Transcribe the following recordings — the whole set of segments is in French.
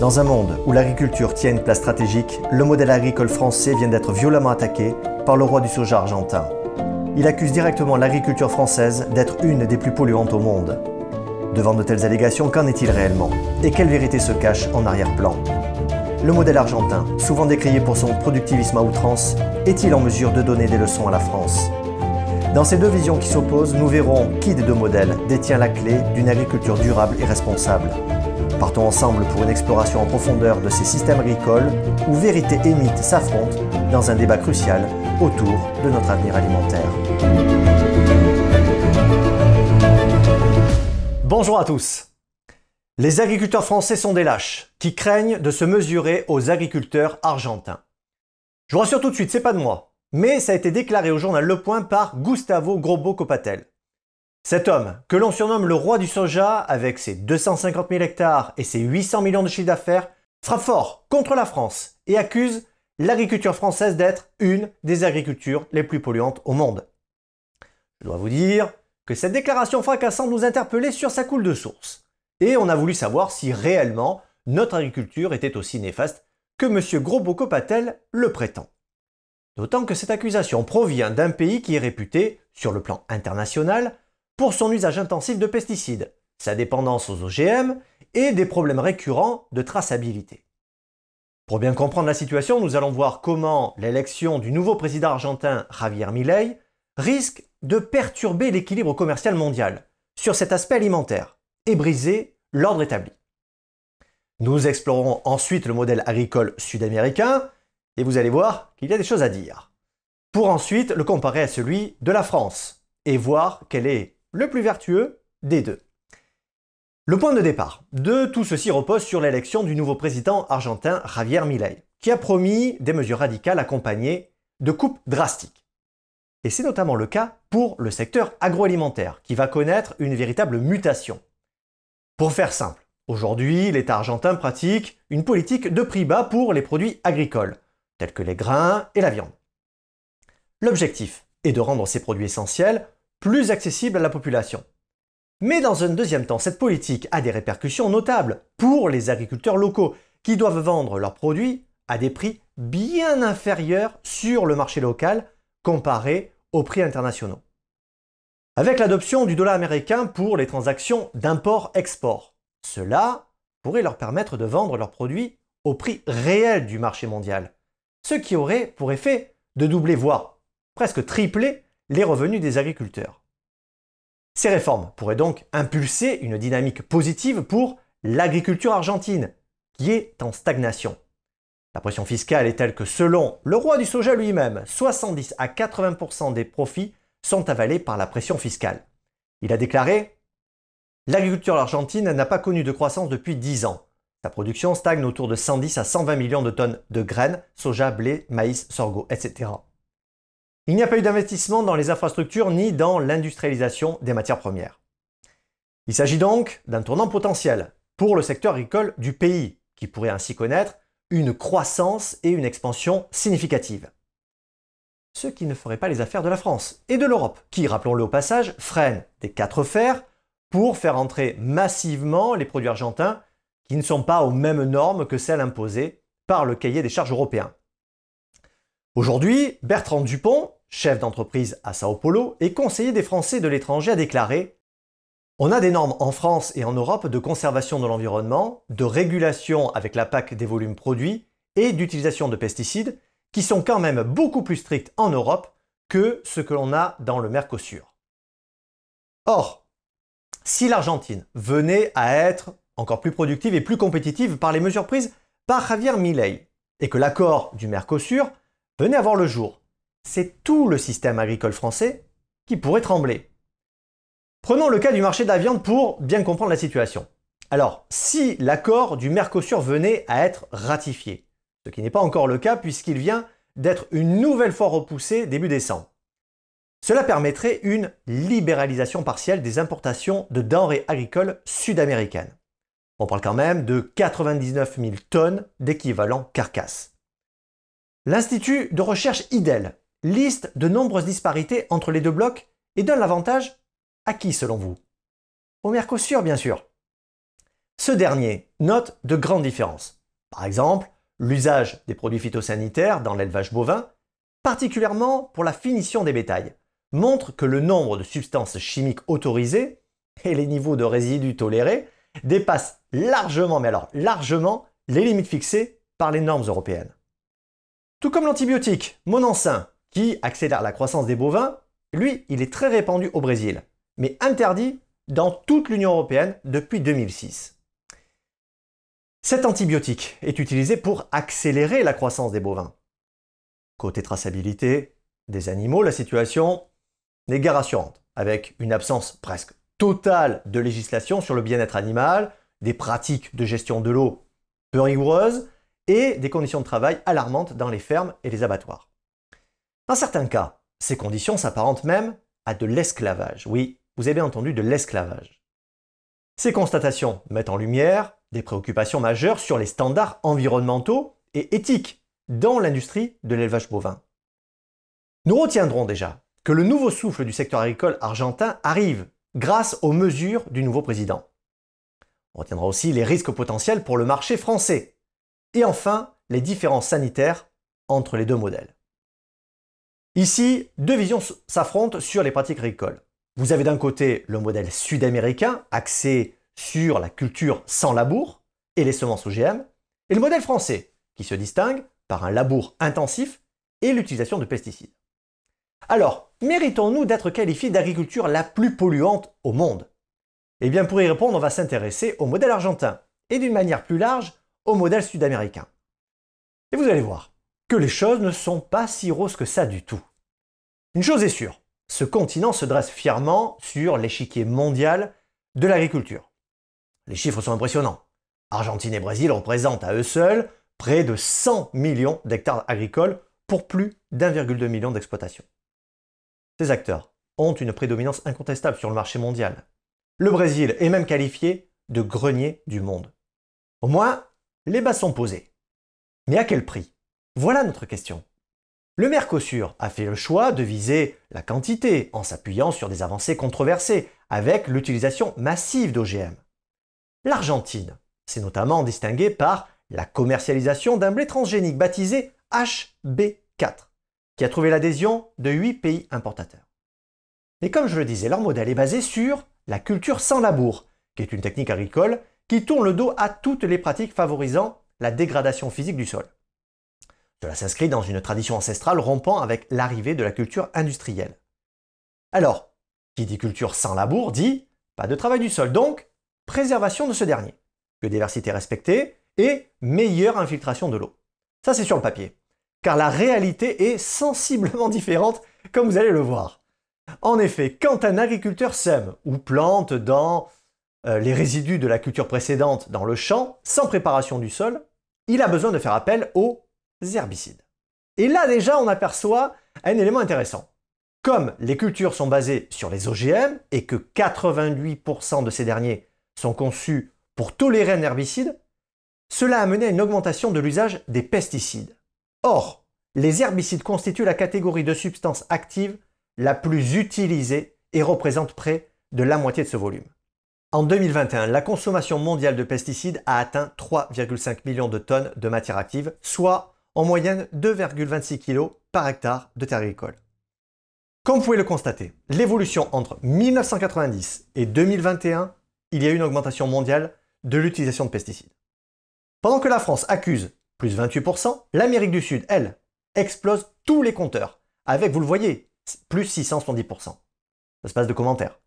Dans un monde où l'agriculture tient une place stratégique, le modèle agricole français vient d'être violemment attaqué par le roi du soja argentin. Il accuse directement l'agriculture française d'être une des plus polluantes au monde. Devant de telles allégations, qu'en est-il réellement? Et quelle vérité se cache en arrière-plan? Le modèle argentin, souvent décrié pour son productivisme à outrance, est-il en mesure de donner des leçons à la France? Dans ces deux visions qui s'opposent, nous verrons qui des deux modèles détient la clé d'une agriculture durable et responsable. Partons ensemble pour une exploration en profondeur de ces systèmes agricoles où vérité et mythe s'affrontent dans un débat crucial autour de notre avenir alimentaire. Bonjour à tous. Les agriculteurs français sont des lâches qui craignent de se mesurer aux agriculteurs argentins. Je vous rassure tout de suite, c'est pas de moi, mais ça a été déclaré au journal Le Point par Gustavo Grobo Copatel. Cet homme, que l'on surnomme le roi du soja, avec ses 250 000 hectares et ses 800 millions de chiffres d'affaires, frappe fort contre la France et accuse l'agriculture française d'être une des agricultures les plus polluantes au monde. Je dois vous dire que cette déclaration fracassante nous interpellait sur sa coule de source. Et on a voulu savoir si réellement notre agriculture était aussi néfaste que M. Gros-Bocopatel le prétend. D'autant que cette accusation provient d'un pays qui est réputé, sur le plan international, pour son usage intensif de pesticides, sa dépendance aux OGM et des problèmes récurrents de traçabilité. Pour bien comprendre la situation, nous allons voir comment l'élection du nouveau président argentin Javier Milei risque de perturber l'équilibre commercial mondial sur cet aspect alimentaire et briser l'ordre établi. Nous explorerons ensuite le modèle agricole sud-américain et vous allez voir qu'il y a des choses à dire. Pour ensuite le comparer à celui de la France et voir quel est le plus vertueux des deux. Le point de départ de tout ceci repose sur l'élection du nouveau président argentin Javier Milei, qui a promis des mesures radicales accompagnées de coupes drastiques. Et c'est notamment le cas pour le secteur agroalimentaire, qui va connaître une véritable mutation. Pour faire simple, aujourd'hui, l'État argentin pratique une politique de prix bas pour les produits agricoles, tels que les grains et la viande. L'objectif est de rendre ces produits essentiels plus accessible à la population. Mais dans un deuxième temps, cette politique a des répercussions notables pour les agriculteurs locaux qui doivent vendre leurs produits à des prix bien inférieurs sur le marché local comparé aux prix internationaux. Avec l'adoption du dollar américain pour les transactions d'import-export, cela pourrait leur permettre de vendre leurs produits au prix réel du marché mondial, ce qui aurait pour effet de doubler, voire presque tripler les revenus des agriculteurs. Ces réformes pourraient donc impulser une dynamique positive pour l'agriculture argentine, qui est en stagnation. La pression fiscale est telle que selon le roi du soja lui-même, 70 à 80% des profits sont avalés par la pression fiscale. Il a déclaré L'agriculture argentine n'a pas connu de croissance depuis 10 ans. Sa production stagne autour de 110 à 120 millions de tonnes de graines, soja, blé, maïs, sorgho, etc. Il n'y a pas eu d'investissement dans les infrastructures ni dans l'industrialisation des matières premières. Il s'agit donc d'un tournant potentiel pour le secteur agricole du pays, qui pourrait ainsi connaître une croissance et une expansion significatives. Ce qui ne ferait pas les affaires de la France et de l'Europe, qui, rappelons-le au passage, freinent des quatre fers pour faire entrer massivement les produits argentins qui ne sont pas aux mêmes normes que celles imposées par le cahier des charges européen. Aujourd'hui, Bertrand Dupont, chef d'entreprise à Sao Paulo et conseiller des Français de l'étranger, a déclaré On a des normes en France et en Europe de conservation de l'environnement, de régulation avec la PAC des volumes produits et d'utilisation de pesticides qui sont quand même beaucoup plus strictes en Europe que ce que l'on a dans le Mercosur. Or, si l'Argentine venait à être encore plus productive et plus compétitive par les mesures prises par Javier Milei, et que l'accord du Mercosur venez à voir le jour. C'est tout le système agricole français qui pourrait trembler. Prenons le cas du marché de la viande pour bien comprendre la situation. Alors, si l'accord du Mercosur venait à être ratifié, ce qui n'est pas encore le cas puisqu'il vient d'être une nouvelle fois repoussé début décembre, cela permettrait une libéralisation partielle des importations de denrées agricoles sud-américaines. On parle quand même de 99 000 tonnes d'équivalent carcasse. L'Institut de recherche IDEL liste de nombreuses disparités entre les deux blocs et donne l'avantage à qui selon vous? Au Mercosur bien sûr. Ce dernier note de grandes différences. Par exemple, l'usage des produits phytosanitaires dans l'élevage bovin, particulièrement pour la finition des bétails, montre que le nombre de substances chimiques autorisées et les niveaux de résidus tolérés dépassent largement, mais alors largement, les limites fixées par les normes européennes. Tout comme l'antibiotique Monensin, qui accélère la croissance des bovins, lui, il est très répandu au Brésil, mais interdit dans toute l'Union européenne depuis 2006. Cet antibiotique est utilisé pour accélérer la croissance des bovins. Côté traçabilité des animaux, la situation n'est guère rassurante, avec une absence presque totale de législation sur le bien-être animal, des pratiques de gestion de l'eau peu rigoureuses et des conditions de travail alarmantes dans les fermes et les abattoirs. Dans certains cas, ces conditions s'apparentent même à de l'esclavage. Oui, vous avez bien entendu de l'esclavage. Ces constatations mettent en lumière des préoccupations majeures sur les standards environnementaux et éthiques dans l'industrie de l'élevage bovin. Nous retiendrons déjà que le nouveau souffle du secteur agricole argentin arrive grâce aux mesures du nouveau président. On retiendra aussi les risques potentiels pour le marché français. Et enfin, les différences sanitaires entre les deux modèles. Ici, deux visions s'affrontent sur les pratiques agricoles. Vous avez d'un côté le modèle sud-américain, axé sur la culture sans labour et les semences OGM, et le modèle français, qui se distingue par un labour intensif et l'utilisation de pesticides. Alors, méritons-nous d'être qualifiés d'agriculture la plus polluante au monde? Eh bien, pour y répondre, on va s'intéresser au modèle argentin et d'une manière plus large au modèle sud-américain. Et vous allez voir les choses ne sont pas si roses que ça du tout. Une chose est sûre, ce continent se dresse fièrement sur l'échiquier mondial de l'agriculture. Les chiffres sont impressionnants. Argentine et Brésil représentent à eux seuls près de 100 millions d'hectares agricoles pour plus d'1,2 million d'exploitations. Ces acteurs ont une prédominance incontestable sur le marché mondial. Le Brésil est même qualifié de grenier du monde. Au moins, les bases sont posées. Mais à quel prix? Voilà notre question. Le Mercosur a fait le choix de viser la quantité en s'appuyant sur des avancées controversées avec l'utilisation massive d'OGM. L'Argentine s'est notamment distinguée par la commercialisation d'un blé transgénique baptisé HB4, qui a trouvé l'adhésion de 8 pays importateurs. Et comme je le disais, leur modèle est basé sur la culture sans labour, qui est une technique agricole qui tourne le dos à toutes les pratiques favorisant la dégradation physique du sol. Cela s'inscrit dans une tradition ancestrale rompant avec l'arrivée de la culture industrielle. Alors, qui dit culture sans labour dit pas de travail du sol, donc préservation de ce dernier, biodiversité respectée et meilleure infiltration de l'eau. Ça c'est sur le papier car la réalité est sensiblement différente, comme vous allez le voir. En effet, quand un agriculteur sème ou plante dans euh, les résidus de la culture précédente dans le champ, sans préparation du sol, il a besoin de faire appel aux herbicides. Et là déjà, on aperçoit un élément intéressant. Comme les cultures sont basées sur les OGM et que 88% de ces derniers sont conçus pour tolérer un herbicide, cela a mené à une augmentation de l'usage des pesticides. Or, les herbicides constituent la catégorie de substances actives la plus utilisée et représentent près de la moitié de ce volume. En 2021, la consommation mondiale de pesticides a atteint 3,5 millions de tonnes de matière active, soit en moyenne 2,26 kg par hectare de terre agricole. Comme vous pouvez le constater, l'évolution entre 1990 et 2021, il y a eu une augmentation mondiale de l'utilisation de pesticides. Pendant que la France accuse plus 28%. L'Amérique du Sud, elle, explose tous les compteurs, avec, vous le voyez, plus 670%. Espace de commentaires.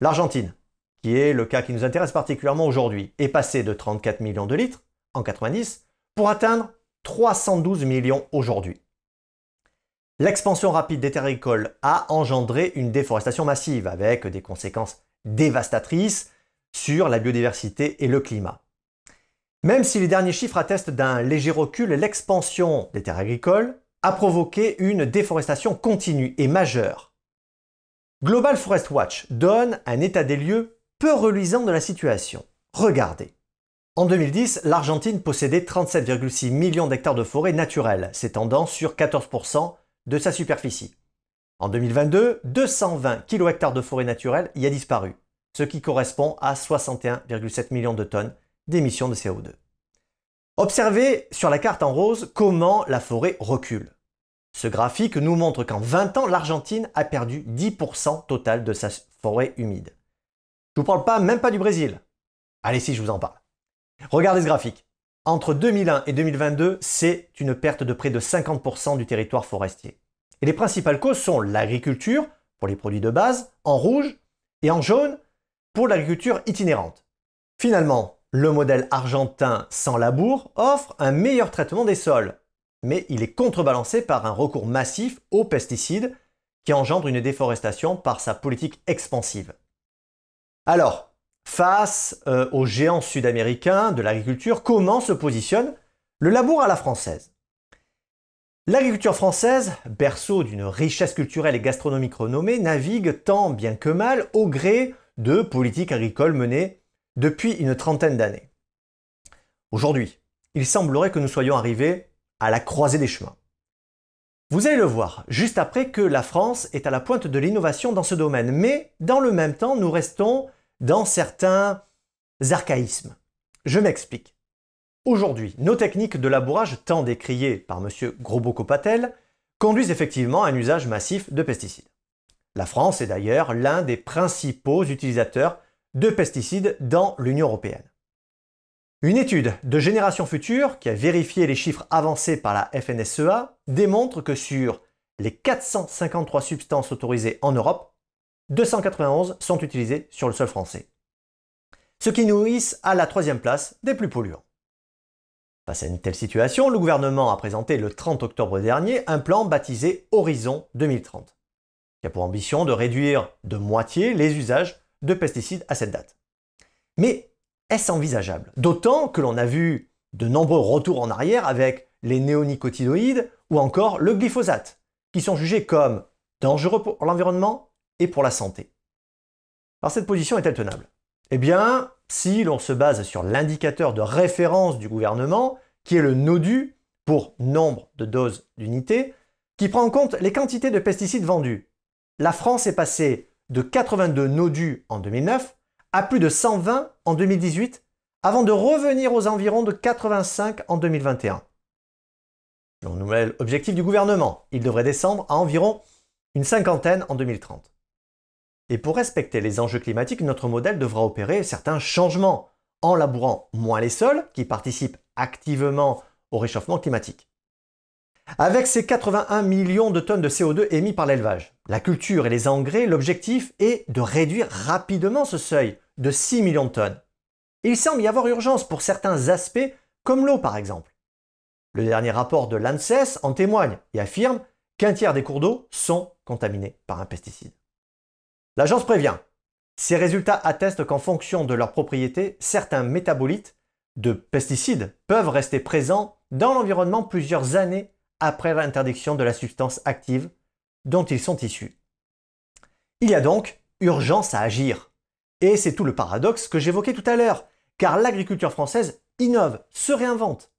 L'Argentine, qui est le cas qui nous intéresse particulièrement aujourd'hui, est passée de 34 millions de litres en 90 pour atteindre 312 millions aujourd'hui. L'expansion rapide des terres agricoles a engendré une déforestation massive avec des conséquences dévastatrices sur la biodiversité et le climat. Même si les derniers chiffres attestent d'un léger recul, l'expansion des terres agricoles a provoqué une déforestation continue et majeure. Global Forest Watch donne un état des lieux peu reluisant de la situation. Regardez. En 2010, l'Argentine possédait 37,6 millions d'hectares de forêts naturelles, s'étendant sur 14% de sa superficie. En 2022, 220 kHz de forêt naturelle y a disparu, ce qui correspond à 61,7 millions de tonnes d'émissions de CO2. Observez sur la carte en rose comment la forêt recule. Ce graphique nous montre qu'en 20 ans, l'Argentine a perdu 10% total de sa forêt humide. Je ne vous parle pas même pas du Brésil. Allez si je vous en parle. Regardez ce graphique. Entre 2001 et 2022, c'est une perte de près de 50% du territoire forestier. Et les principales causes sont l'agriculture, pour les produits de base, en rouge, et en jaune, pour l'agriculture itinérante. Finalement, le modèle argentin sans labour offre un meilleur traitement des sols, mais il est contrebalancé par un recours massif aux pesticides qui engendre une déforestation par sa politique expansive. Alors, face euh, aux géants sud-américains de l'agriculture, comment se positionne le labour à la française? L'agriculture française, berceau d'une richesse culturelle et gastronomique renommée, navigue tant bien que mal au gré de politiques agricoles menées depuis une trentaine d'années. Aujourd'hui, il semblerait que nous soyons arrivés à la croisée des chemins. Vous allez le voir juste après que la France est à la pointe de l'innovation dans ce domaine, mais dans le même temps, nous restons dans certains archaïsmes. Je m'explique. Aujourd'hui, nos techniques de labourage tant décriées par M. Grosbeau-Copatel conduisent effectivement à un usage massif de pesticides. La France est d'ailleurs l'un des principaux utilisateurs de pesticides dans l'Union européenne. Une étude de Génération Future, qui a vérifié les chiffres avancés par la FNSEA, démontre que sur les 453 substances autorisées en Europe, 291 sont utilisées sur le sol français. Ce qui nous hisse à la troisième place des plus polluants. Face à une telle situation, le gouvernement a présenté le 30 octobre dernier un plan baptisé Horizon 2030, qui a pour ambition de réduire de moitié les usages de pesticides à cette date. Mais est-ce envisageable? D'autant que l'on a vu de nombreux retours en arrière avec les néonicotinoïdes ou encore le glyphosate, qui sont jugés comme dangereux pour l'environnement? Et pour la santé. Alors cette position est-elle tenable? Eh bien, si l'on se base sur l'indicateur de référence du gouvernement, qui est le NODU pour nombre de doses d'unités, qui prend en compte les quantités de pesticides vendus, la France est passée de 82 NODU en 2009 à plus de 120 en 2018, avant de revenir aux environs de 85 en 2021. Le nouvel objectif du gouvernement, il devrait descendre à environ une cinquantaine en 2030. Et pour respecter les enjeux climatiques, notre modèle devra opérer certains changements en labourant moins les sols qui participent activement au réchauffement climatique. Avec ces 81 millions de tonnes de CO2 émis par l'élevage, la culture et les engrais, l'objectif est de réduire rapidement ce seuil de 6 millions de tonnes. il semble y avoir urgence pour certains aspects, comme l'eau par exemple. Le dernier rapport de l'ANSES en témoigne et affirme qu'un tiers des cours d'eau sont contaminés par un pesticide. L'agence prévient. Ces résultats attestent qu'en fonction de leurs propriétés, certains métabolites de pesticides peuvent rester présents dans l'environnement plusieurs années après l'interdiction de la substance active dont ils sont issus. Il y a donc urgence à agir. Et c'est tout le paradoxe que j'évoquais tout à l'heure, car l'agriculture française innove, se réinvente.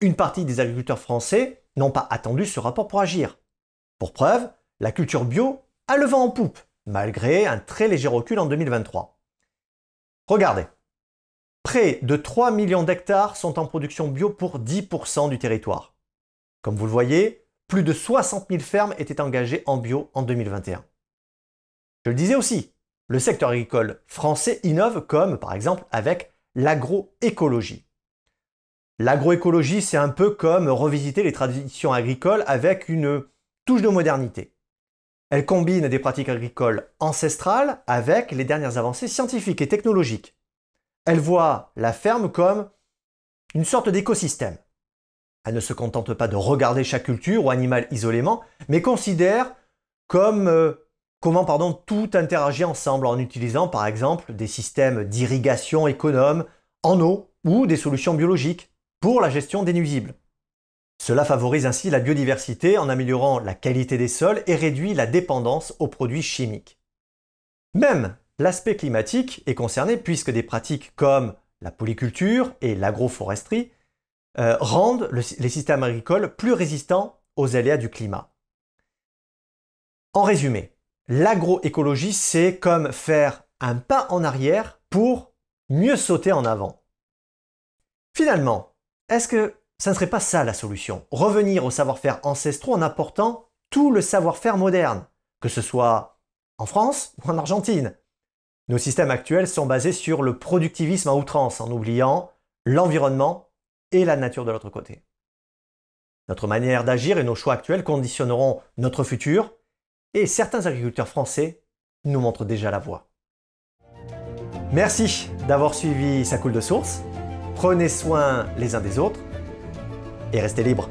Une partie des agriculteurs français n'ont pas attendu ce rapport pour agir. Pour preuve, la culture bio a le vent en poupe, malgré un très léger recul en 2023. Regardez, près de 3 millions d'hectares sont en production bio pour 10% du territoire. Comme vous le voyez, plus de 60 000 fermes étaient engagées en bio en 2021. Je le disais aussi, le secteur agricole français innove comme par exemple avec l'agroécologie. L'agroécologie, c'est un peu comme revisiter les traditions agricoles avec une touche de modernité. Elle combine des pratiques agricoles ancestrales avec les dernières avancées scientifiques et technologiques. Elle voit la ferme comme une sorte d'écosystème. Elle ne se contente pas de regarder chaque culture ou animal isolément, mais considère euh, comment tout interagit ensemble en utilisant par exemple des systèmes d'irrigation économes en eau ou des solutions biologiques pour la gestion des nuisibles. Cela favorise ainsi la biodiversité en améliorant la qualité des sols et réduit la dépendance aux produits chimiques. Même l'aspect climatique est concerné puisque des pratiques comme la polyculture et l'agroforesterie euh, rendent les systèmes agricoles plus résistants aux aléas du climat. En résumé, l'agroécologie, c'est comme faire un pas en arrière pour mieux sauter en avant. Finalement, est-ce que ça ne serait pas ça la solution Revenir au savoir-faire ancestraux en apportant tout le savoir-faire moderne, que ce soit en France ou en Argentine. Nos systèmes actuels sont basés sur le productivisme à outrance, en oubliant l'environnement et la nature de l'autre côté. Notre manière d'agir et nos choix actuels conditionneront notre futur, et certains agriculteurs français nous montrent déjà la voie. Merci d'avoir suivi sa coule de source. Prenez soin les uns des autres et restez libres.